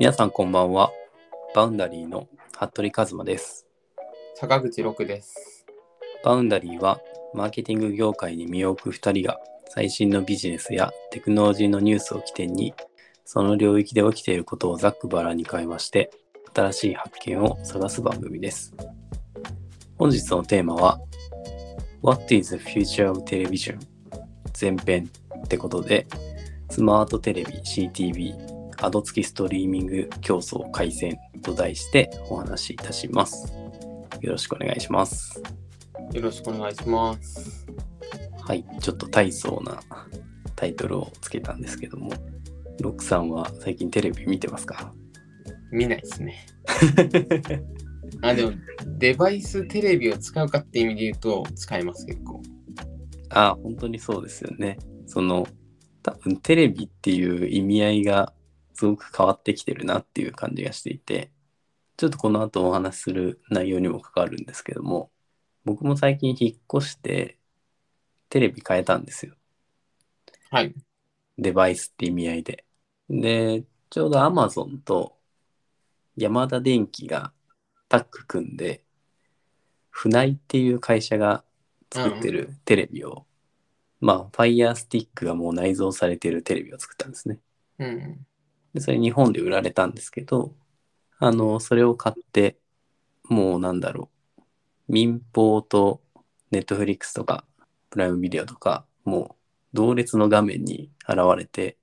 皆さんこんばんは。バウンダリーの服部和馬です。坂口六です。バウンダリーはマーケティング業界に身を置く2人が最新のビジネスやテクノロジーのニュースを起点にその領域で起きていることをざっくばらんに会話して新しい発見を探す番組です。本日のテーマは What is the future of television? 前編ってことでスマートテレビ CTV アド付きストリーミング競争改善と題してお話しいたします。よろしくお願いします。よろしくお願いします。はい、ちょっと大層なタイトルをつけたんですけども、ロックさんは最近テレビ見てますか？見ないですね。あ、でも、デバイステレビを使うかって意味で言うと、使います、結構。あ、本当にそうですよね。その、多分テレビっていう意味合いがすごく変わってきてるなっていう感じがしていて、ちょっとこの後お話しする内容にも関わるんですけども、僕も最近引っ越してテレビ変えたんですよ。はい。デバイスって意味合いで。で、ちょうど Amazon とヤマダ電機がタッグ組んで、船井っていう会社が作ってるテレビを、まあ、Fire Stick がもう内蔵されてるテレビを作ったんですね。うん。で、それ日本で売られたんですけど、あの、それを買って、もうなんだろう、民放と Netflix とか、プライムビデオとか、もう同列の画面に現れて、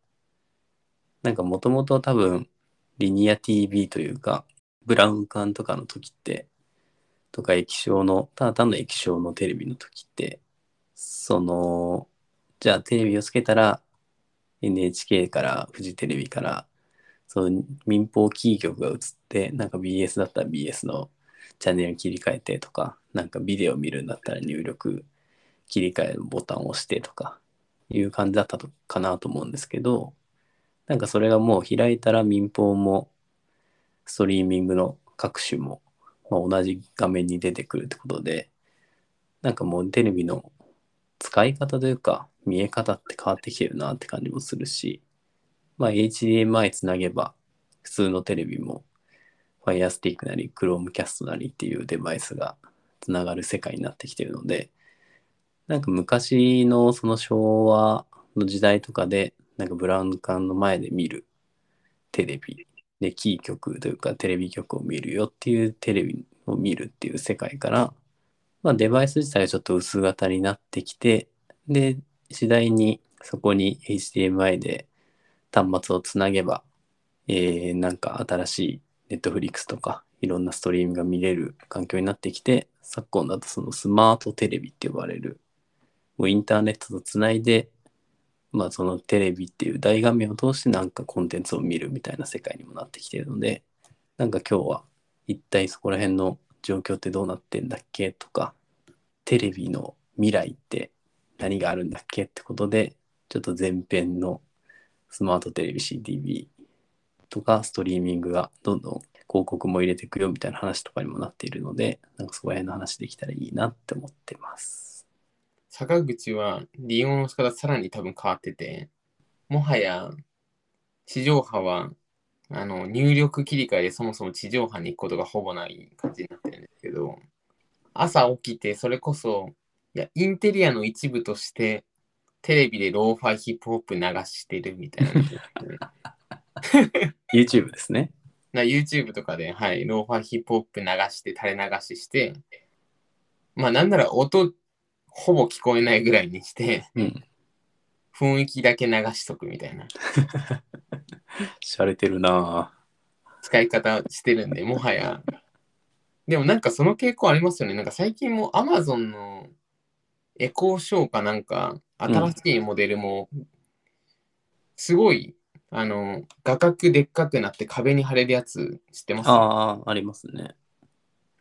なんかもともと多分、リニア TV というか、ブラウン管とかの時って、とか液晶の、ただ単の液晶のテレビの時って、その、じゃあテレビをつけたら、NHK からフジテレビからその民放キー局が映ってなんか BS だったら BS のチャンネル切り替えてとかなんかビデオ見るんだったら入力切り替えるボタンを押してとかいう感じだったとかなと思うんですけどなんかそれがもう開いたら民放もストリーミングの各種も、まあ、同じ画面に出てくるってことでなんかもうテレビの使い方というか見え方って変わってきてるなって感じもするし、まあ、HDMI つなげば普通のテレビも Firestick なり Chromecast なりっていうデバイスがつながる世界になってきてるのでなんか昔のその昭和の時代とかでなんかブラウン管の前で見るテレビでキー局というかテレビ局を見るよっていうテレビを見るっていう世界から、まあ、デバイス自体はちょっと薄型になってきてで次第にそこに HDMI で端末をつなげば、えーなんか新しい Netflix とかいろんなストリームが見れる環境になってきて昨今だとそのスマートテレビって呼ばれるもうインターネットとつないでまあそのテレビっていう大画面を通してなんかコンテンツを見るみたいな世界にもなってきてるのでなんか今日は一体そこら辺の状況ってどうなってんだっけとかテレビの未来って何があるんだっけってことでちょっと前編のスマートテレビ CTV とかストリーミングがどんどん広告も入れていくよみたいな話とかにもなっているのでなんかそこら辺の話できたらいいなって思ってます。坂口は利用の仕方さらに多分変わってて、もはや地上波はあの入力切り替えでそもそも地上波に行くことがほぼない感じになってるんですけど、朝起きてそれこそいやインテリアの一部としてテレビでローファイヒップホップ流してるみたいな YouTube ですね。な YouTube とかで、はい、ローファーヒップホップ流して、垂れ流しして、まあなんなら音ほぼ聞こえないぐらいにして、うん。雰囲気だけ流しとくみたいなしゃれてるなぁ使い方してるんで、もはや。でもなんかその傾向ありますよね。なんか最近も Amazon のエコーショーかなんか、新しいモデルも、すごい、あの、画角でっかくなって壁に貼れるやつ知ってます？ああ、ありますね。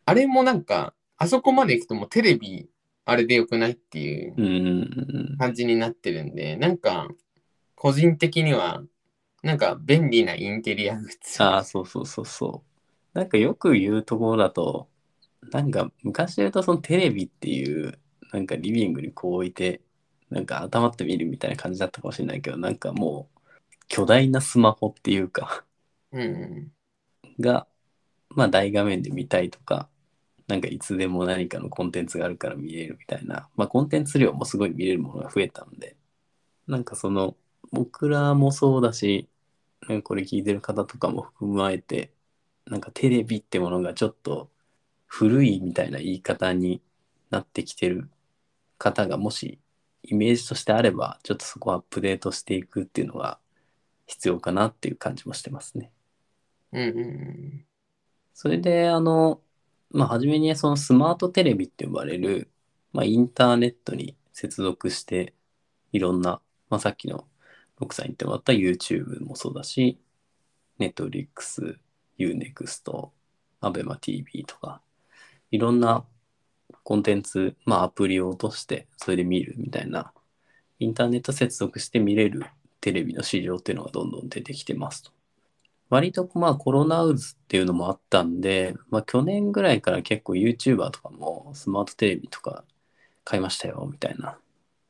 あれもなんか、あそこまで行くともうテレビあれでよくないっていううんうんうん。感じになってるんで、なんか、個人的には、なんか便利なインテリアグッズ。ああ、そうそうそうそう。なんかよく言うところだと、なんか昔で言うとそのテレビっていう、なんかリビングにこう置いて、なんか頭って見るみたいな感じだったかもしれないけど、なんかもう巨大なスマホっていうか、うん。が、まあ大画面で見たいとか、なんかいつでも何かのコンテンツがあるから見れるみたいな、まあコンテンツ量もすごい見れるものが増えたんで、なんかその、僕らもそうだし、なんかこれ聞いてる方とかも含まれて、なんかテレビってものがちょっと古いみたいな言い方になってきてる方がもしイメージとしてあれば、ちょっとそこをアップデートしていくっていうのが必要かなっていう感じもしてますね。うんうんそれで、あの、まあ、初めにそのスマートテレビって呼ばれる、まあ、インターネットに接続して、いろんな、まあ、さっきの6歳に言ってもらった YouTube もそうだし、Netflix、Unext、AbemaTV とか、いろんなコンテンツ、まあ、アプリを落として、それで見るみたいな、インターネット接続して見れるテレビの市場っていうのがどんどん出てきてますと。割とまあコロナウズっていうのもあったんで、まあ去年ぐらいから結構 YouTuber とかもスマートテレビとか買いましたよみたいな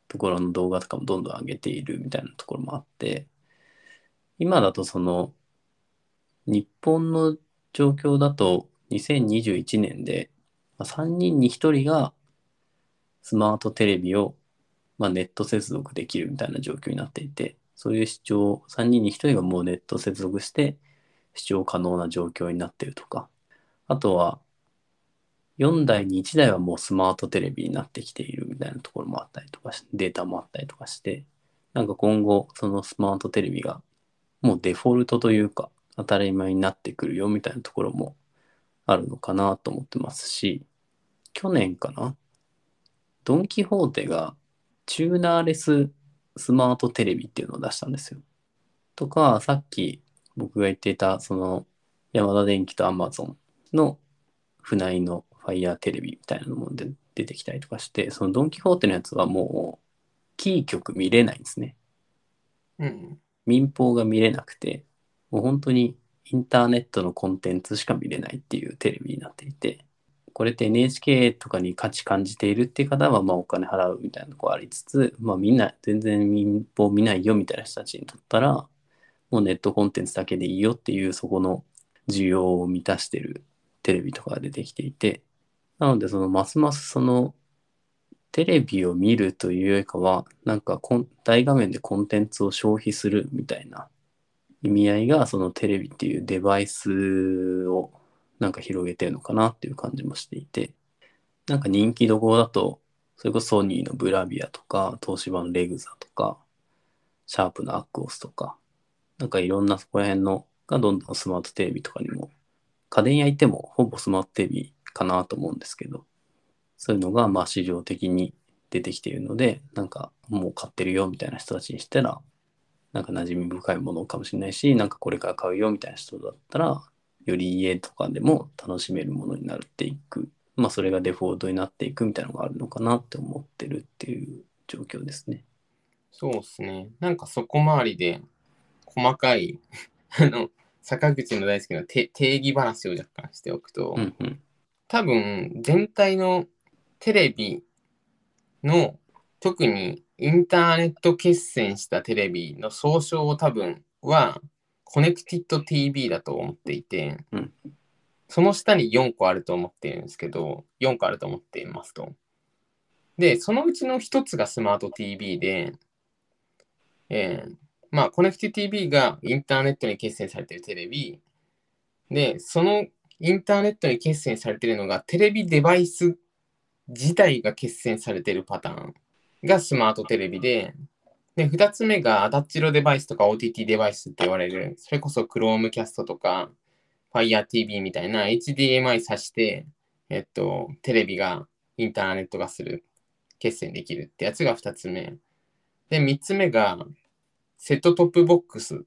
ところの動画とかもどんどん上げているみたいなところもあって、今だとその日本の状況だと2021年でま3人に1人がスマートテレビをまあネット接続できるみたいな状況になっていて、そういう視聴、3人に1人がもうネット接続して視聴可能な状況になっているとか、あとは4台に1台はもうスマートテレビになってきているみたいなところもあったりとかしデータもあったりとかして、なんか今後そのスマートテレビがもうデフォルトというか当たり前になってくるよみたいなところもあるのかなと思ってますし、去年かな？ドン・キホーテがチューナーレススマートテレビっていうのを出したんですよ。とか、さっき僕が言っていた、その、ヤマダ電機とアマゾンの船井のファイヤーテレビみたいなのもで出てきたりとかして、そのドン・キホーテのやつはもう、キー局見れないんですね。うん。民放が見れなくて、もう本当にインターネットのコンテンツしか見れないっていうテレビになっていて、これって NHK とかに価値感じているっていう方はまあお金払うみたいなとこありつつ、まあみんな全然民放見ないよみたいな人たちにとったら、もうネットコンテンツだけでいいよっていうそこの需要を満たしてるテレビとかが出てきていて、なのでそのますますそのテレビを見るというよりかは、なんかコン大画面でコンテンツを消費するみたいな意味合いが、そのテレビっていうデバイスをなんか広げてるのかなっていう感じもしていて、なんか人気どころだと、それこそソニーのブラビアとか、東芝のレグザとか、シャープのアクオスとか、なんかいろんなそこら辺のがどんどんスマートテレビとかにも、家電屋行ってもほぼスマートテレビかなと思うんですけど、そういうのがまあ市場的に出てきているので、なんかもう買ってるよみたいな人たちにしたら、なんか馴染み深いものかもしれないし、なんかこれから買うよみたいな人だったら、より家とかでも楽しめるものになっていく。まあそれがデフォルトになっていくみたいなのがあるのかなって思ってるっていう状況ですね。そうですね。なんかそこ周りで細かい あの、坂口の大好きなて定義話を若干しておくと、うんうん。多分全体のテレビの特にインターネット結線したテレビの総称を多分はコネクティッド TV だと思っていて、うん。その下に4個あると思っているんですけど、4個あると思っていますと。で、そのうちの1つがスマート TV で、えーまあ、 Connected TV がインターネットに結線されているテレビ、で、そのインターネットに結線されているのが、テレビデバイス自体が結線されているパターンがスマートテレビで、で、2つ目が attached device とか OTT デバイスって言われる、それこそ Chromecast とか Fire TV みたいな HDMI 挿して、えっと、テレビがインターネット化する、結線できるってやつが2つ目。で、3つ目が、セットトップボックス。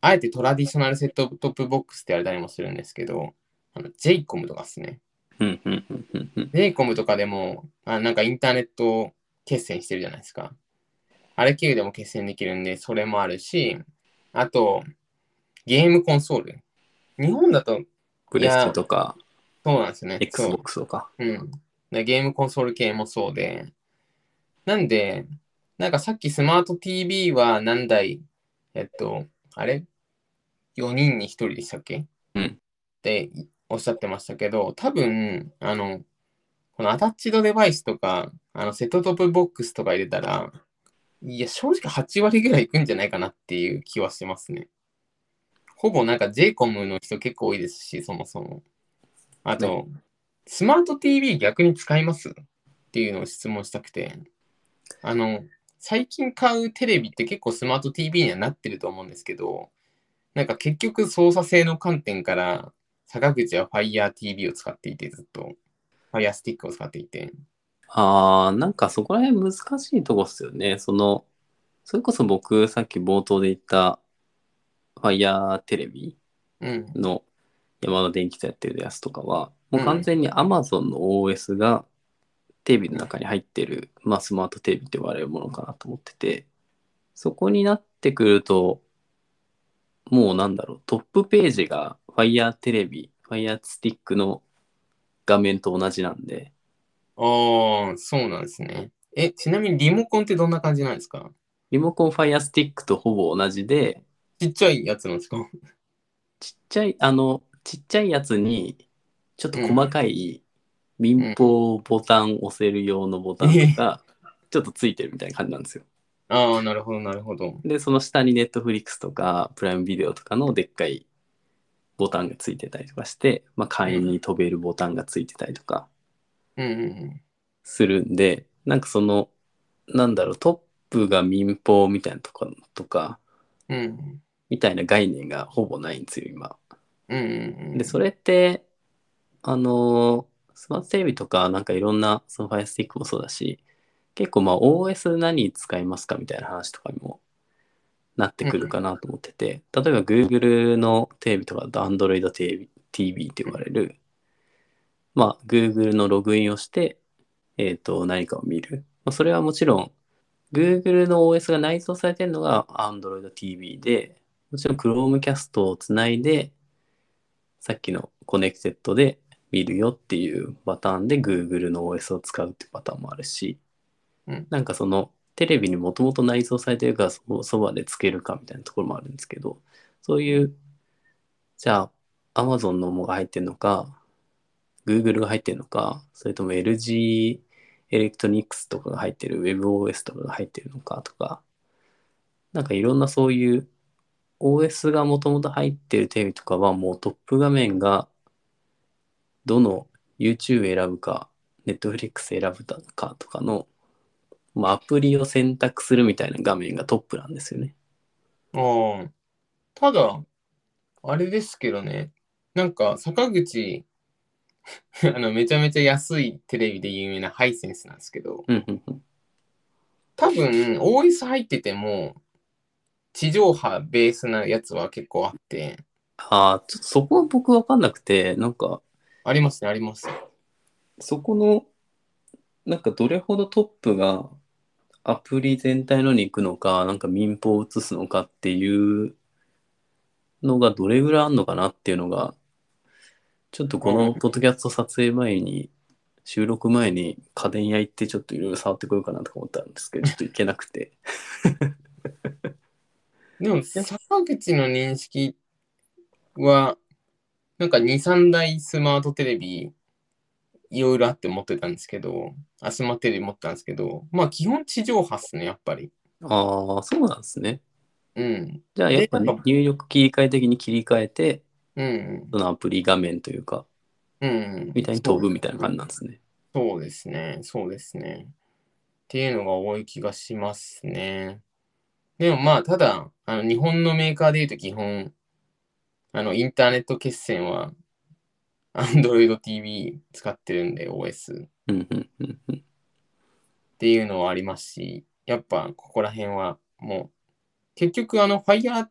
あえて traditional セットトップボックスって言われたりもするんですけど、あの JCOM とかですね。うんうんうんうんうん。JCOM とかでも、あなんかインターネット決戦してるじゃないですか。あれ経由でも決戦できるんで、それもあるし、あと、ゲームコンソール。日本だと、プレステとか、そうなんですよね。Xbox とか。うん。でゲームコンソール系もそうで。なんで、なんかさっきスマート TV は何台、えっと、あれ？4人に1人でしたっけ？うんっておっしゃってましたけど、多分、あの、このアタッチドデバイスとか、あの、セットトップボックスとか入れたら、いや、正直8割ぐらいいくんじゃないかなっていう気はしてますね。ほぼなんか JCOM の人結構多いですし、そもそも。あと、スマート TV 逆に使います？っていうのを質問したくて、あの、最近買うテレビって結構スマート TV にはなってると思うんですけど、なんか結局操作性の観点から、坂口は Fire TV を使っていて、ずっと。Fire Stick を使っていて。あー、なんかそこら辺難しいとこっすよね。その、それこそ僕さっき冒頭で言った、ファイヤーテレビうん。の山田電機とやってるやつとかは、もう完全に Amazon の OS がテレビの中に入ってる、まあスマートテレビって言われるものかなと思ってて、そこになってくると、もうなんだろう、トップページが Fire テレビ、Fire Stick の画面と同じなんで、ああ、そうなんですね。え、ちなみにリモコンってどんな感じなんですか？リモコン Fire Stick とほぼ同じで、ちっちゃいやつなんですか？ちっちゃい、あの、ちっちゃいやつに、ちょっと細かい民放ボタン押せる用のボタンが、ちょっとついてるみたいな感じなんですよ。ああ、なるほど、なるほど。で、その下に Netflix とか、プライムビデオとかのでっかいボタンがついてたりとかして、まあ、会員に飛べるボタンがついてたりとかうんうんするんで、なんかその、なんだろう、トップが民放みたいなとか、とか、うん。うん。みたいな概念がほぼないんですよ、今。うんうんうん。で、それって、あの、スマートテレビとか、なんかいろんな、その Fire Stick もそうだし、結構まあ OS 何使いますかみたいな話とかにもなってくるかなと思ってて、例えば Google のテレビとかだと Android TV, TV って言われる、まあ Google のログインをして、えっ、と、何かを見る。まあ、それはもちろん、Google の OS が内蔵されてるのが Android TV で、もちろん Chromecast をつないで、さっきのコネクテッドで見るよっていうパターンで Google の OS を使うってパターンもあるし、うんなんかそのテレビにもともと内蔵されてるからそそばでつけるかみたいなところもあるんですけど、そういう、じゃあ Amazon のものが入ってるのか、Google が入ってるのか、それとも LG エレクトニックスとかが入ってる WebOS とかが入ってるのかとか、なんかいろんなそういう OS がもともと入ってるテレビとかはもうトップ画面がどの YouTube 選ぶか Netflix 選ぶかとかの、まあ、アプリを選択するみたいな画面がトップなんですよね。ああ。ただ、あれですけどね、なんか坂口、あの、めちゃめちゃ安いテレビで有名なハイセンスなんですけど、多分 OS 入ってても、地上波ベースなやつは結構あって、ああ、ちょっとそこは僕わかんなくて、なんかありますね、あります。そこの、なんかどれほどトップがアプリ全体のに行くのか、なんか民放を移すのかっていうのがどれぐらいあるのかなっていうのが、ちょっとこのポッドキャスト撮影前に、収録前に家電屋行ってちょっといろいろ触ってこようかなとか思ったんですけど、ちょっと行けなくて。でも、坂口の認識は、なんか2、3台スマートテレビ、いろいろあって持ってたんですけど、あ、スマテレビ持ってたんですけど、まあ基本地上波っすね、やっぱり。ああ、そうなんですね。うん。じゃあやっぱね入力切り替え的に切り替えて、うん。そのアプリ画面というか、うん。みたいに飛ぶみたいな感じなんですね。そうですね、そうですね。っていうのが多い気がしますね。でもまあ、ただ、あの日本のメーカーでいうと基本、あの、インターネット決済は Android TV 使ってるんで、OS。っていうのはありますし、やっぱここら辺はもう、結局あの Fire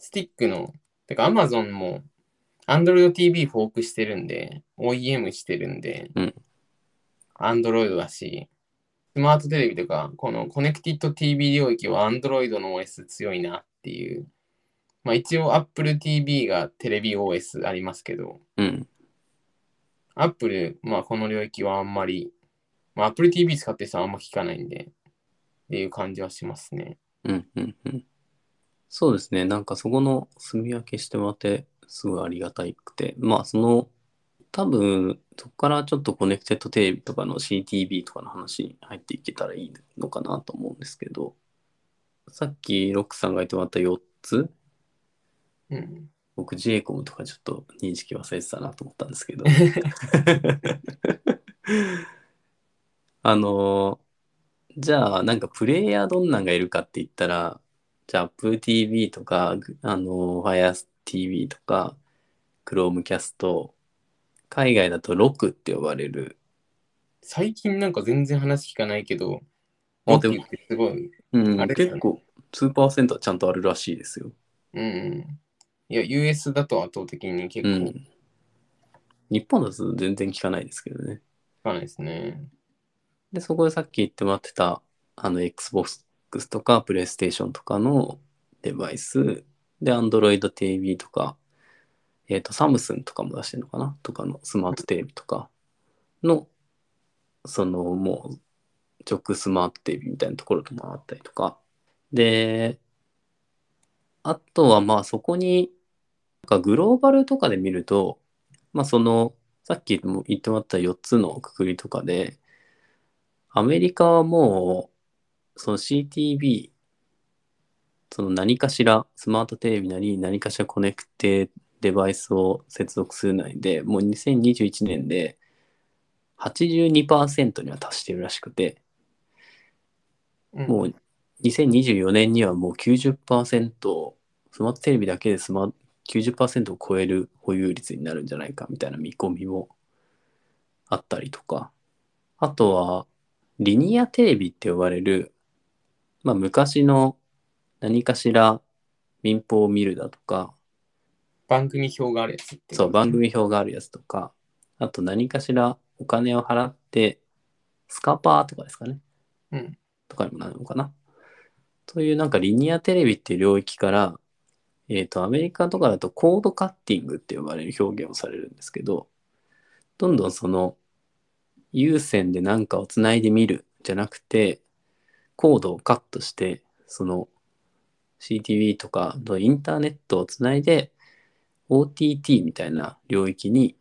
Stick の、てか Amazon も Android TV フォークしてるんで、OEM してるんで、うん Android だし、スマートテレビとか、このコネクティッド TV 領域は Android の OS 強いなっていう。まあ一応 Apple TV がテレビ OS ありますけど、うん。Apple、まあこの領域はあんまり、まあ Apple TV 使ってる人はあんま聞かないんで、っていう感じはしますね。うんうんうん。そうですね。なんかそこの住み分けしてもらって、すごいありがたくて。まあその、多分、そこからちょっとコネクテッドテレビとかの CTV とかの話に入っていけたらいいのかなと思うんですけど、さっきロックさんが言ってもらった4つ、うん。僕 j コムとかちょっと認識忘れてたなと思ったんですけど。あのじゃあなんかプレイヤーどんなんがいるかって言ったら、じゃあ Apple TV とか、あの Fire TV とか、Chromecast、海外だとロクって呼ばれる、最近なんか全然話聞かないけど、あでもすごい。うん結構スーパーセントはちゃんとあるらしいですよ。うんうん。いや、US だと圧倒的に結構聞うん。日本だと全然聞かないですけどね。かないですね。で、そこでさっき言ってもらってた、あの、Xbox とか PlayStation とかのデバイス、で、Android TV とか、えっ、と、サムスンとかも出してるのかな？とかのスマートテレビとかの、その、もう、直スマートテレビみたいなところともあったりとか。で、あとはまあそこに、なんかグローバルとかで見ると、まあその、さっきも言ってもらった4つのくくりとかで、アメリカはもう、その CTV、その何かしら、スマートテレビなり何かしらコネクテデバイスを接続するないで、もう2021年で82%には達してるらしくて、うん。もう2024年にはもう90%、スマートテレビだけでスマ90%を超える保有率になるんじゃないかみたいな見込みもあったりとか、あとはリニアテレビって呼ばれる、まあ昔の何かしら民放を見るだとか、番組表があるやつって。そう、番組表があるやつとか、あと何かしらお金を払って、スカパーとかですかね。うん。とかにもなるのかな。というなんかリニアテレビっていう領域から、えっ、と、アメリカとかだとコードカッティングって呼ばれる表現をされるんですけど、どんどんその有線で何かをつないでみるじゃなくて、コードをカットして、その CTV とかのインターネットをつないで、OTT みたいな領域に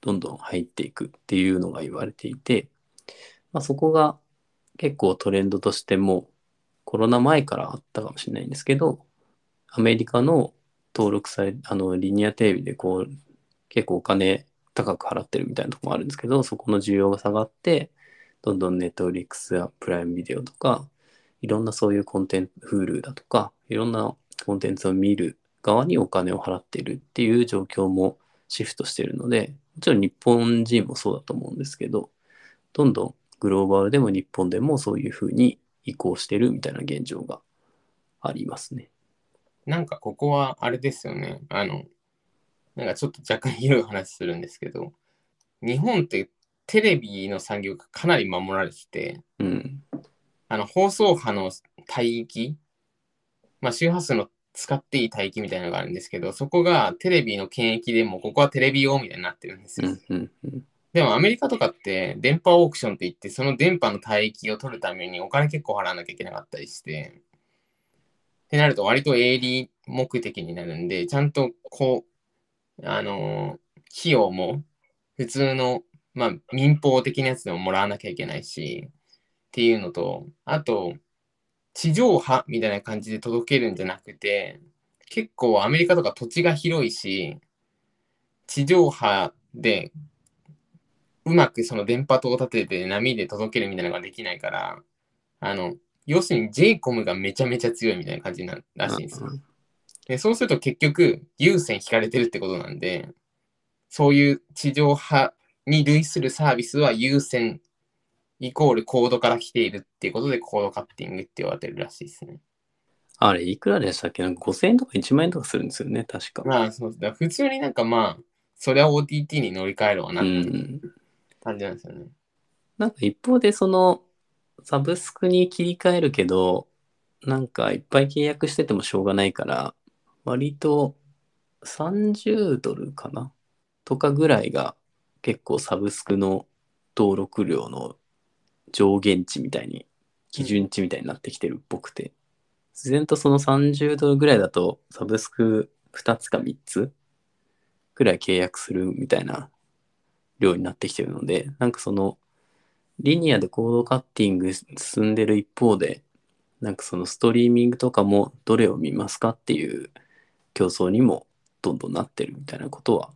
どんどん入っていくっていうのが言われていて、まあ、そこが結構トレンドとしてもコロナ前からあったかもしれないんですけど、アメリカの登録され、あの、リニアテレビでこう、結構お金高く払ってるみたいなとこもあるんですけど、そこの需要が下がって、どんどんネットリックスやプライムビデオとか、いろんなそういうコンテンツ、Hulu だとか、いろんなコンテンツを見る側にお金を払ってるっていう状況もシフトしてるので、もちろん日本人もそうだと思うんですけど、どんどんグローバルでも日本でもそういうふうに移行してるみたいな現状がありますね。なんかここはあれですよね。あの、なんかちょっと若干広い話するんですけど、日本ってテレビの産業がかなり守られてて、うん。あの放送波の帯域、まあ、周波数の使っていい帯域みたいなのがあるんですけど、そこがテレビの権益でも、ここはテレビ用みたいになってるんですよ。うん。うん。うん。でもアメリカとかって電波オークションって言って、その電波の帯域を取るためにお金結構払わなきゃいけなかったりして、ってなると割と営利目的になるんで、ちゃんとこう、あのー費用も普通の、まあ民放的なやつでももらわなきゃいけないし、っていうのと、あと、地上波みたいな感じで届けるんじゃなくて、結構アメリカとか土地が広いし、地上波でうまくその電波塔を立てて波で届けるみたいなのができないから、あの、要するに JCOM がめちゃめちゃ強いみたいな感じならしいんですよ。で、そうすると結局、有線引かれてるってことなんで、そういう地上波に類するサービスは有線イコールコードから来ているっていうことでコードカッティングって言われてるらしいですね。あれ、いくらでしたっけ？なんか5000円とか1万円とかするんですよね、確か。まあ、そうだ普通になんかまあ、それは OTT に乗り換えるわなうっていうんん。感じなんですよね。なんか一方でそのサブスクに切り替えるけど、なんかいっぱい契約しててもしょうがないから、割と30ドルかな？とかぐらいが結構サブスクの登録料の上限値みたいに、基準値みたいになってきてるっぽくて、自然とその30ドルぐらいだとサブスク2つか3つぐらい契約するみたいな量になってきてるので、なんかそのリニアでコードカッティング進んでる一方で、なんかそのストリーミングとかもどれを見ますかっていう競争にもどんどんなってるみたいなことは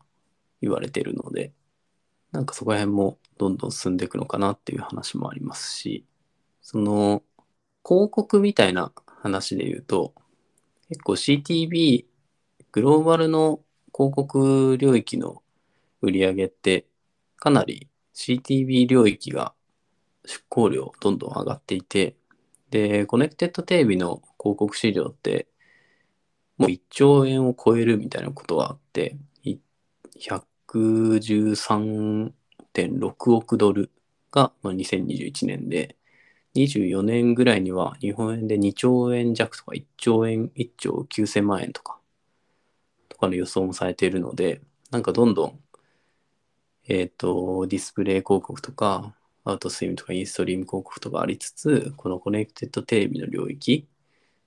言われてるので、なんかそこら辺もどんどん進んでいくのかなっていう話もありますし、その広告みたいな話で言うと、結構 CTV、グローバルの広告領域の売り上げってかなり CTV 領域が出向量どんどん上がっていて、で、コネクテッドテレビの広告市場ってもう1兆円を超えるみたいなことがあって、113.6億ドルが2021年で、24年ぐらいには日本円で2兆円弱とか1兆円、1兆9000万円とか、とかの予想もされているので、なんかどんどん、えっ、ー、と、ディスプレイ広告とか、アウトスイムとかインストリーム広告とかありつつ、このコネクテッドテレビの領域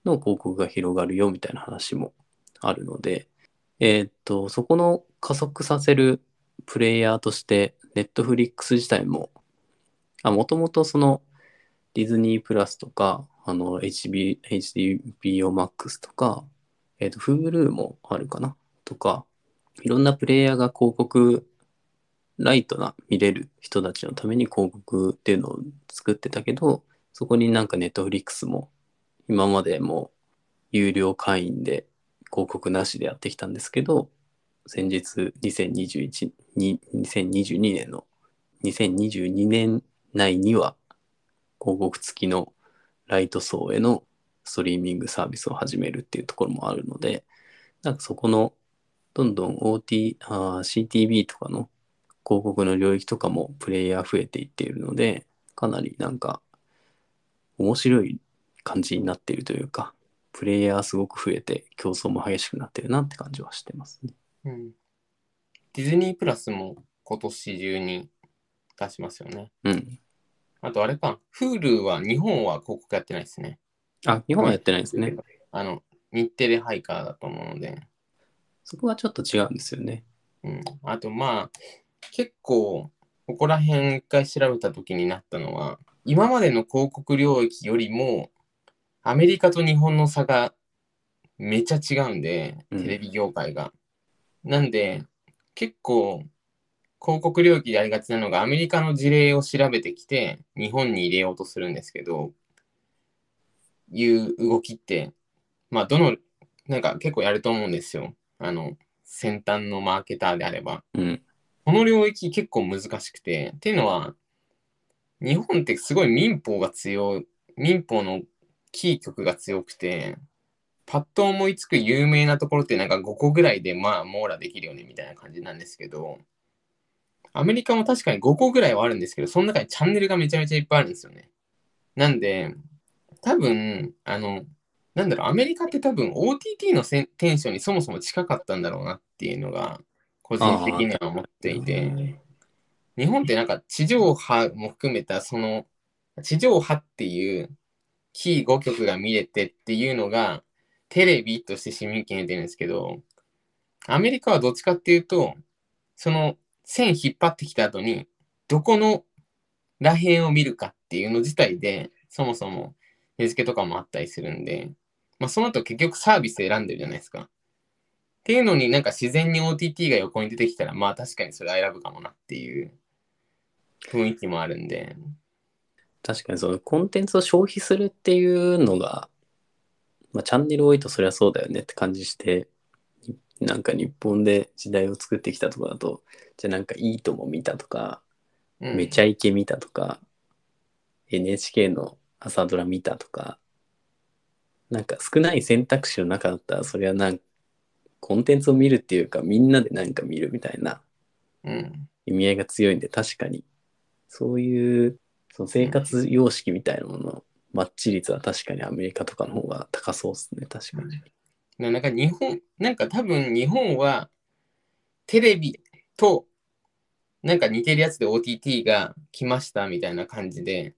の広告が広がるよみたいな話もあるので、えっ、と、そこの加速させるプレイヤーとして、ネットフリックス自体も、もともとそのディズニープラスとか、あの HB HBO Max とか、えっ、と、Hulu もあるかなとか、いろんなプレイヤーが広告、ライトな見れる人たちのために広告っていうのを作ってたけど、そこになんかネットフリックスも今までも有料会員で広告なしでやってきたんですけど、先日2021 2022年の2022年内には広告付きのライト層へのストリーミングサービスを始めるっていうところもあるので、なんかそこのどんどん OT、CTV とかの広告の領域とかもプレイヤー増えていっているので、かなりなんか面白い感じになっているというか、プレイヤーすごく増えて競争も激しくなってるなって感じはしてますね。うん。ディズニープラスも今年中に出しますよね。うん。あとあれか、Hulu は日本は広告やってないですね。あ、日本はやってないですね。あの、日テレハイカーだと思うので。そこはちょっと違うんですよね。うん。あとまあ、結構、ここら辺一回調べた時になったのは、今までの広告領域よりも、アメリカと日本の差がめっちゃ違うんで、テレビ業界が。うん、なんで、結構、広告領域でありがちなのが、アメリカの事例を調べてきて、日本に入れようとするんですけど、いう動きって、まあ、どの、なんか結構やると思うんですよ。あの、先端のマーケターであれば。うん、この領域結構難しくて、っていうのは、日本ってすごい民法が強い、民法のキー局が強くて、パッと思いつく有名なところってなんか5個ぐらいでまあ網羅できるよねみたいな感じなんですけど、アメリカも確かに5個ぐらいはあるんですけど、その中にチャンネルがめちゃめちゃいっぱいあるんですよね。なんで、多分、あの、なんだろう、アメリカって多分 OTT のテンションにそもそも近かったんだろうなっていうのが、個人的には思っていて、日本ってなんか地上波も含めた、その、地上波っていうキー5曲が見れてっていうのが、テレビとして市民権得てるんですけど、アメリカはどっちかっていうと、その線引っ張ってきた後に、どこのらへんを見るかっていうの自体で、そもそも値付けとかもあったりするんで、まあ、その後結局サービス選んでるじゃないですか。っていうのになんか自然に OTT が横に出てきたら、まあ確かにそれは選ぶかもなっていう雰囲気もあるんで。確かにそのコンテンツを消費するっていうのが、まあチャンネル多いとそりゃそうだよねって感じして、なんか日本で時代を作ってきたとかだと、じゃあなんかいいとも見たとか、うん、めちゃイケ見たとか、NHK の朝ドラ見たとか、なんか少ない選択肢の中だったら、それはなんかコンテンツを見るっていうか、みんなで何か見るみたいな意味合いが強いんで、確かに、そういうその生活様式みたいなもののマッチ率は確かにアメリカとかの方が高そうですね、確かに。なんか日本、なんか多分日本はテレビとなんか似てるやつで OTT が来ましたみたいな感じで、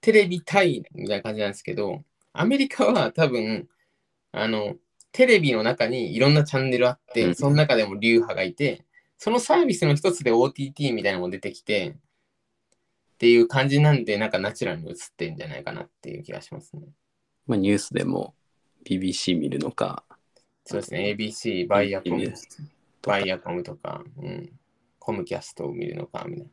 テレビ対みたいな感じなんですけど、アメリカは多分あの、テレビの中にいろんなチャンネルあって、うん。その中でも流派がいて、そのサービスの一つで OTT みたいなのも出てきて、っていう感じなんで、なんかナチュラルに映ってるんじゃないかなっていう気がしますね。まあ、ニュースでも BBC 見るのか、そうですね、ABC、バイアコムバイアコムとか、うん、コムキャストを見るのか、みたい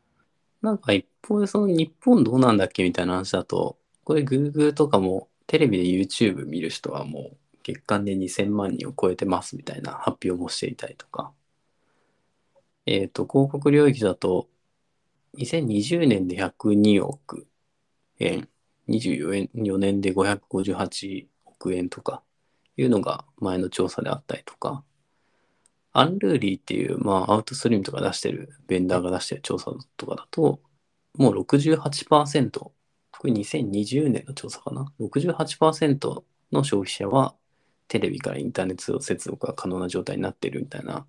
な。んか一方でその日本どうなんだっけみたいな話だと、これ Google とかもテレビで YouTube 見る人はもう月間で2000万人を超えてますみたいな発表もしていたりとか。えっ、と、広告領域だと2020年で102億円、24 4年で558億円とか。いうのが前の調査であったりとか、アンルーリーっていう、まあ、アウトストリームとか出してる、ベンダーが出してる調査とかだと、もう68%、これ2020年の調査かな ?68% の消費者はテレビからインターネット接続が可能な状態になっているみたいな、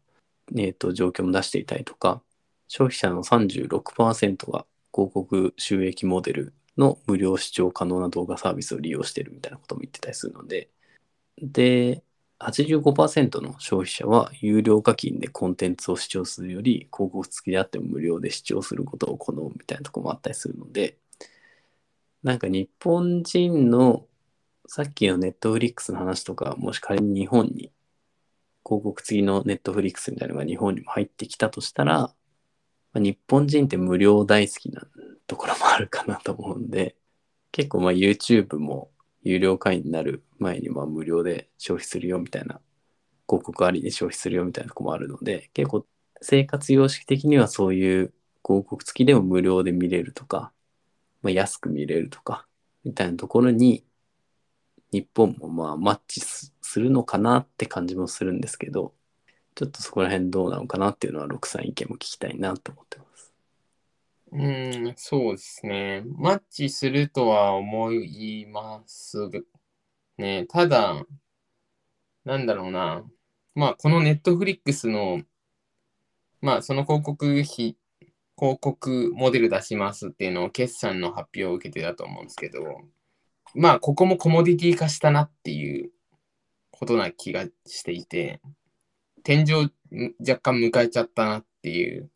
えー、と状況も出していたりとか、消費者の36%が広告収益モデルの無料視聴可能な動画サービスを利用しているみたいなことも言ってたりするので、で、85%の消費者は有料課金でコンテンツを視聴するより広告付きであっても無料で視聴することを好むみたいなとこもあったりするのでなんか日本人のさっきのネットフリックスの話とかもし仮に日本に広告付きのネットフリックスみたいなのが日本にも入ってきたとしたら、ま日本人って無料大好きなところもあるかなと思うんで結構まあ YouTube も有料会員になる前にまあ無料で消費するよみたいな広告ありで消費するよみたいなとこもあるので結構生活様式的にはそういう広告付きでも無料で見れるとか、まあ、安く見れるとかみたいなところに日本もまあマッチするのかなって感じもするんですけどちょっとそこら辺どうなのかなっていうのは六さん意見も聞きたいなと思ってます。うん、そうですね。マッチするとは思いますね。ただ、なんだろうな。まあ、このネットフリックスの、まあ、その広告費、広告モデル出しますっていうのを決算の発表を受けてだと思うんですけど、まあ、ここもコモディティ化したなっていうことな気がしていて、天井若干迎えちゃったなっていう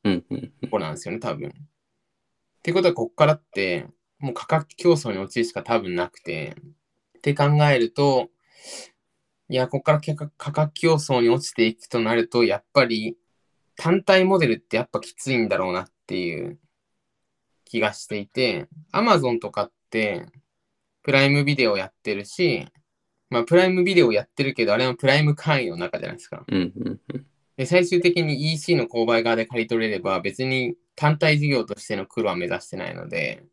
とこなんですよね、多分。ってことは、こっからって、もう価格競争に陥るしか多分なくて、って考えると、いや、こっから価格価格競争に落ちていくとなると、やっぱり単体モデルってやっぱきついんだろうなっていう気がしていて、Amazon とかって、プライムビデオやってるし、まあ、プライムビデオやってるけど、あれはプライム会員の中じゃないですか。うんうんうんで、最終的に EC の購買側で借り取れれば、別に単体事業としての黒は目指してないので、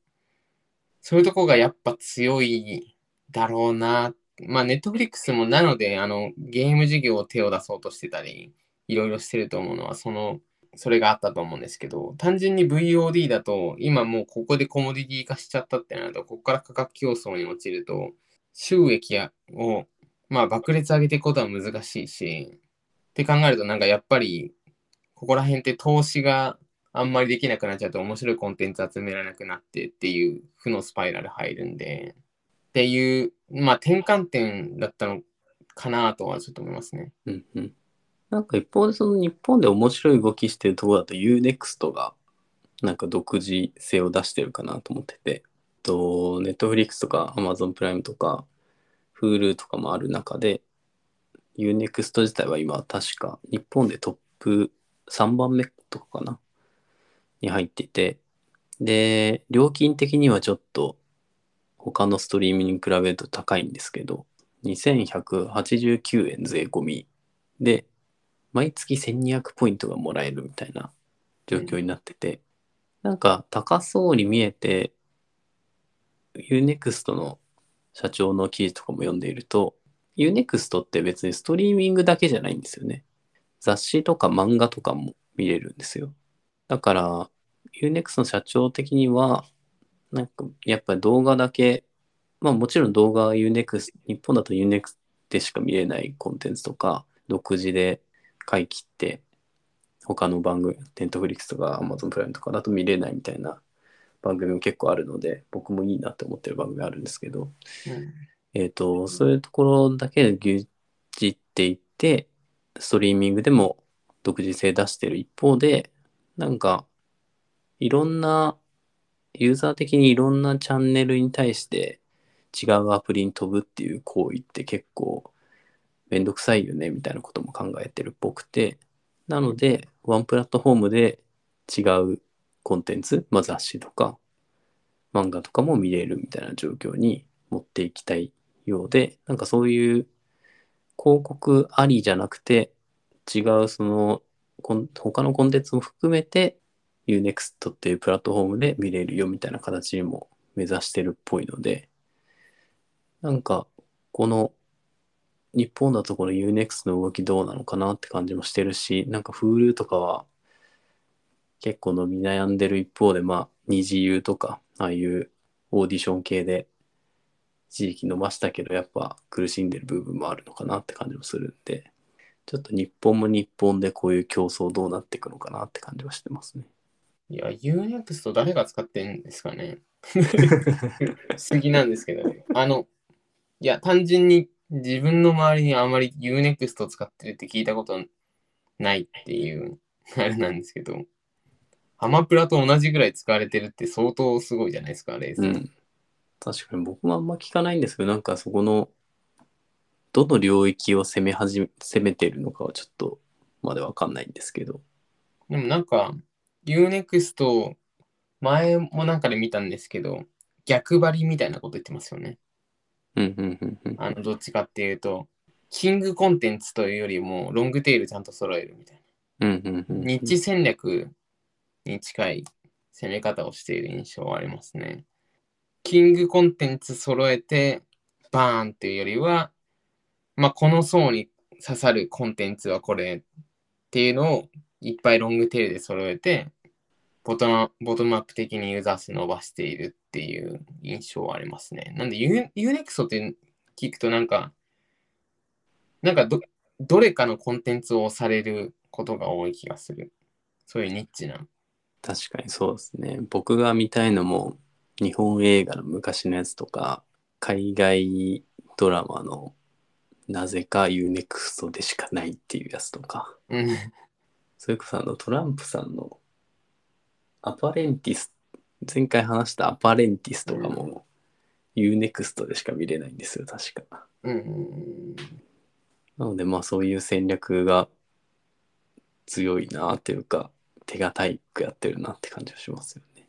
そういうとこがやっぱ強いだろうな。まあ、ネットフリックスもなので、あの、ゲーム事業を手を出そうとしてたり、いろいろしてると思うのは、その、それがあったと思うんですけど、単純に VOD だと、今もうここでコモディティ化しちゃったってなると、ここから価格競争に落ちると、収益を、まあ、爆裂上げていくことは難しいし、って考えると、なんかやっぱり、ここら辺って投資があんまりできなくなっちゃうと面白いコンテンツ集められなくなってっていう負のスパイラル入るんで、っていう、まあ転換点だったのかなとはちょっと思いますね。うんうんなんか一方でその日本で面白い動きしてるところだと UNEXT がなんか独自性を出してるかなと思ってて、と Netflix とか Amazon プライムとか Hulu とかもある中で UNEXT 自体は今確か日本でトップ3番目とかかなに入ってて、で、料金的にはちょっと他のストリーミングに比べると高いんですけど、2189円税込みで、毎月1200ポイントがもらえるみたいな状況になってて、なんか高そうに見えて、UNEXT の社長の記事とかも読んでいると、UNEXT って別にストリーミングだけじゃないんですよね。雑誌とか漫画とかも見れるんですよ。だから、UNEXT の社長的には、なんかやっぱり動画だけ、まあもちろん動画は UNEXT、日本だと UNEXT でしか見れないコンテンツとか、独自で買い切って、他の番組、テントフリックスとか Amazon プライムとかだと見れないみたいな番組も結構あるので、僕もいいなって思ってる番組あるんですけど、うん。えっ、と、そういうところだけで牛ちっていって、ストリーミングでも独自性出してる一方で、なんか、いろんな、ユーザー的にいろんなチャンネルに対して違うアプリに飛ぶっていう行為って結構めんどくさいよねみたいなことも考えてるっぽくて、なので、ワンプラットフォームで違うコンテンツ、まあ、雑誌とか漫画とかも見れるみたいな状況に持っていきたいようで、なんかそういう広告ありじゃなくて、違うその他のコンテンツも含めて Unext っていうプラットフォームで見れるよみたいな形にも目指してるっぽいので、なんかこの日本だとこの Unext の動きどうなのかなって感じもしてるし、なんか Hulu とかは結構伸び悩んでる一方で、まあ、二次優とか、ああいうオーディション系で一時期伸ばしたけど、やっぱ苦しんでる部分もあるのかなって感じもするんで、ちょっと日本も日本でこういう競争どうなっていくのかなって感じはしてますね。いや、Unext 誰が使ってんですかね 不思議なんですけど、ね、あの、いや、単純に自分の周りにあまり Unext を使ってるって聞いたことないっていう、あれなんですけど、アマプラと同じぐらい使われてるって相当すごいじゃないですか、レイさ。うんん。確かに僕もあんま聞かないんですけど、なんかそこの、どの領域を攻め始め、攻めてるのかはちょっとまでわかんないんですけど。でもなんか、Unext、前もなんかで見たんですけど、逆張りみたいなこと言ってますよね。あの、どっちかっていうと、キングコンテンツというよりも、ロングテールちゃんと揃えるみたいな。うんうんうんうん。ニッチ戦略に近い攻め方をしている印象はありますね。キングコンテンツ揃えてバーンっていうよりは、まあ、この層に刺さるコンテンツはこれっていうのをいっぱいロングテールで揃えて、ボトムボトムアップ的にユーザー数伸ばしているっていう印象はありますね。なんでユ、ユネクソって聞くとなんか、なんかどどれかのコンテンツを押されることが多い気がする。そういうニッチな。確かにそうですね。僕が見たいのも、日本映画の昔のやつとか、海外ドラマのなぜか UNEXT でしかないっていうやつとか、うん。それこそあのトランプさんのアパレンティス、前回話したアパレンティスとかも UNEXT でしか見れないんですよ、確か。うん。なのでまあそういう戦略が強いなというか、手堅いくやってるなって感じがしますよね。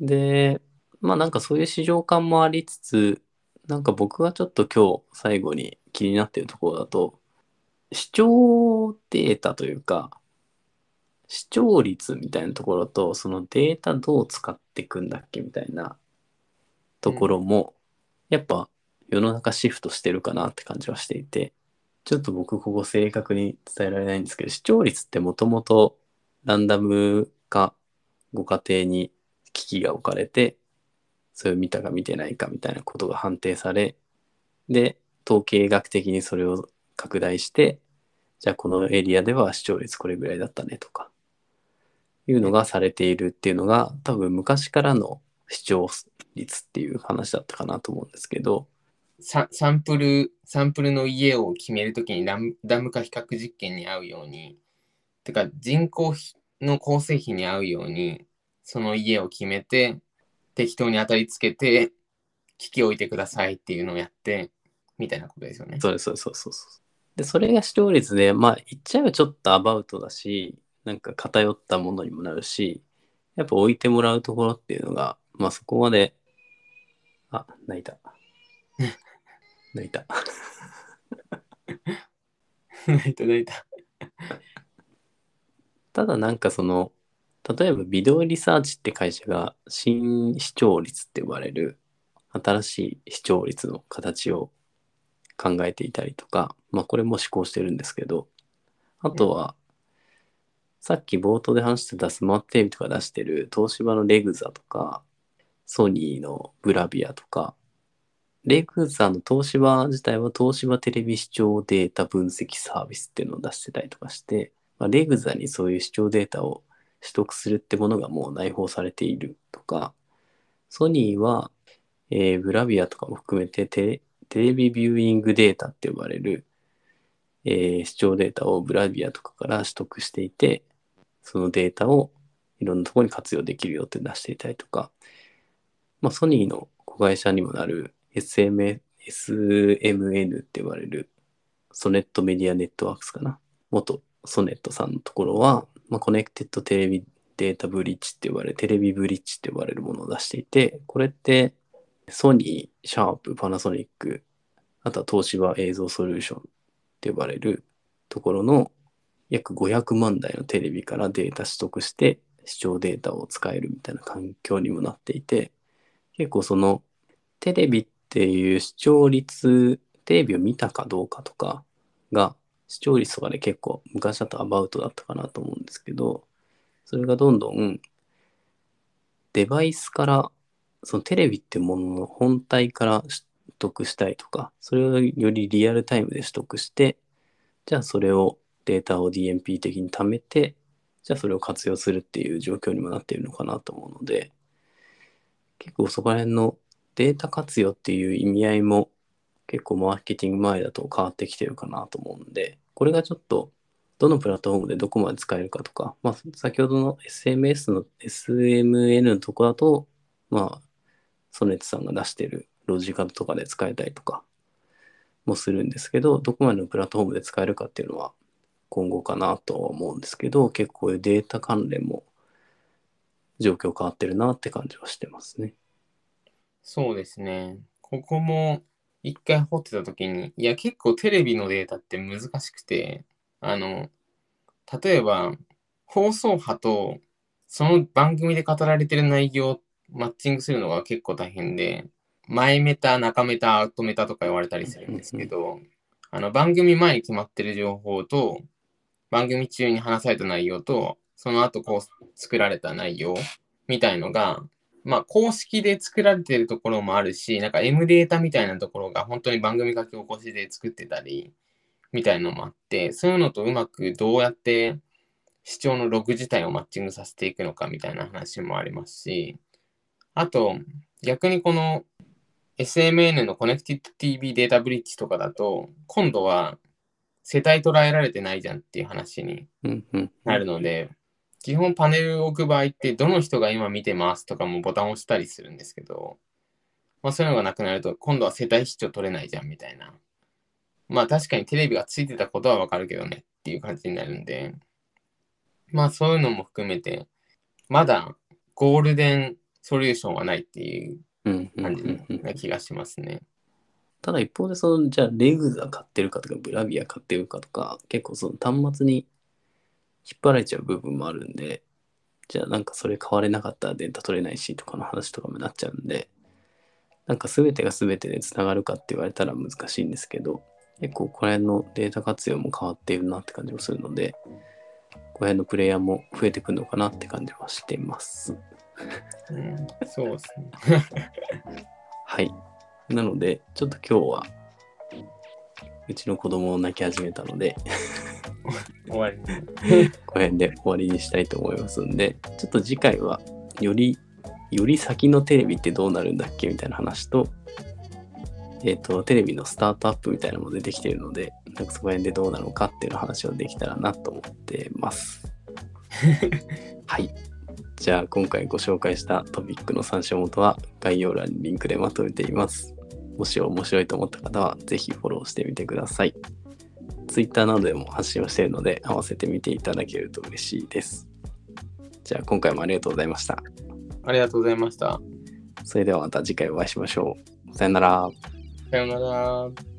で、まあなんかそういう市場感もありつつ、なんか僕がちょっと今日最後に気になっているところだと、視聴データというか、視聴率みたいなところと、そのデータどう使っていくんだっけみたいなところも、やっぱ世の中シフトしてるかなって感じはしていて、ちょっと僕ここ正確に伝えられないんですけど、視聴率ってもともとランダムかご家庭に機器が置かれて、それを見たか見てないかみたいなことが判定され、で、統計学的にそれを拡大して、じゃあこのエリアでは視聴率これぐらいだったねとか、いうのがされているっていうのが多分昔からの視聴率っていう話だったかなと思うんですけど、ササンプル、サンプルの家を決めるときにラムダム化比較実験に合うように、てか人口比の構成比に合うように、その家を決めて、適当に当たりつけて、機器置いてくださいっていうのをやって、みたいなことですよね。そうです、そうです、そうですそうです。で、それが視聴率で、まあ、言っちゃえばちょっとアバウトだし、なんか偏ったものにもなるし、やっぱ置いてもらうところっていうのが、まあそこまで、あ、泣いた。泣いた。泣いた泣いた。ただなんかその、例えばビデオリサーチって会社が新視聴率って呼ばれる新しい視聴率の形を考えていたりとか、まあこれも試行してるんですけど、あとは、さっき冒頭で話してたスマートテレビとか出してる東芝のレグザとか、ソニーのブラビアとか、レグザの東芝自体は東芝テレビ視聴データ分析サービスっていうのを出してたりとかして、まあ、レグザにそういう視聴データを取得するってものがもう内包されているとか、ソニーは、えーブラビアとかも含めてテレテレビビューイングデータって呼ばれる、えー視聴データをブラビアとかから取得していて、そのデータをいろんなところに活用できるよって出していたりとか、まあ、ソニーの子会社にもなる smsmn って呼ばれるソネットメディアネットワークスかな？元ソネットさんのところは、まあ、コネクテッドテレビデータブリッジって呼ばれる、テレビブリッジって呼ばれるものを出していて、これってソニー、シャープ、パナソニック、あとは東芝映像ソリューションって呼ばれるところの約500万台のテレビからデータ取得して視聴データを使えるみたいな環境にもなっていて、結構そのテレビっていう視聴率、テレビを見たかどうかとかが視聴率とかで結構昔だとアバウトだったかなと思うんですけど、それがどんどんデバイスからそのテレビってものの本体から取得したいとか、それをよりリアルタイムで取得して、じゃあそれをデータを DMP 的に貯めて、じゃあそれを活用するっていう状況にもなっているのかなと思うので、結構そこら辺のデータ活用っていう意味合いも結構マーケティング前だと変わってきてるかなと思うんで、これがちょっとどのプラットフォームでどこまで使えるかとか、まあ先ほどの SMS の SMN のとこだと、まあソネットさんが出してるロジカルとかで使えたりとかもするんですけど、どこまでのプラットフォームで使えるかっていうのは今後かなとは思うんですけど、結構データ関連も状況変わってるなって感じはしてますね。そうですね。ここも一回掘ってた時に、いや結構テレビのデータって難しくて、あの、例えば放送波とその番組で語られてる内容をマッチングするのが結構大変で、前メタ、中メタ、アウトメタとか言われたりするんですけど、あの番組前に決まってる情報と、番組中に話された内容と、その後こう作られた内容みたいのが、まあ公式で作られてるところもあるし、なんか M データみたいなところが本当に番組書き起こしで作ってたり、みたいのもあって、そういうのとうまくどうやって視聴のログ自体をマッチングさせていくのかみたいな話もありますし、あと逆にこの SMN のコネクティッド TV データブリッジとかだと、今度は世帯捉えられてないじゃんっていう話にうんうん。なるので、基本パネルを置く場合って、どの人が今見てますとかもボタンを押したりするんですけど、まあそういうのがなくなると、今度は世帯視聴取れないじゃんみたいな。まあ確かにテレビがついてたことはわかるけどねっていう感じになるんで、まあそういうのも含めて、まだゴールデンソリューションはないっていううんうんうん感じうんな気がしますね。ただ一方でそのじゃあレグザ買ってるかとかブラビア買ってるかとか結構その端末に引っ張られちゃう部分もあるんでじゃあなんかそれ買われなかったらデータ取れないしとかの話とかもなっちゃうんでなんか全てが全てでつながるかって言われたら難しいんですけど結構この辺のデータ活用も変わっているなって感じもするのでこの辺のプレイヤーも増えてくるのかなって感じはしてます。うん、そうですね。はい。なので、ちょっと今日は、うちの子供を泣き始めたので、終わりに。この辺で終わりにしたいと思いますんで、ちょっと次回は、より、より先のテレビってどうなるんだっけみたいな話と、えっ、と、テレビのスタートアップみたいなのも出てきているので、なんかそこら辺でどうなのかっていうの話をできたらなと思ってます。はい。じゃあ今回ご紹介したトピックの参照元は概要欄にリンクでまとめています。もし面白いと思った方はぜひフォローしてみてください。Twitter などでも発信をしているので合わせてみていただけると嬉しいです。じゃあ今回もありがとうございました。ありがとうございました。それではまた次回お会いしましょう。さよなら。さようなら。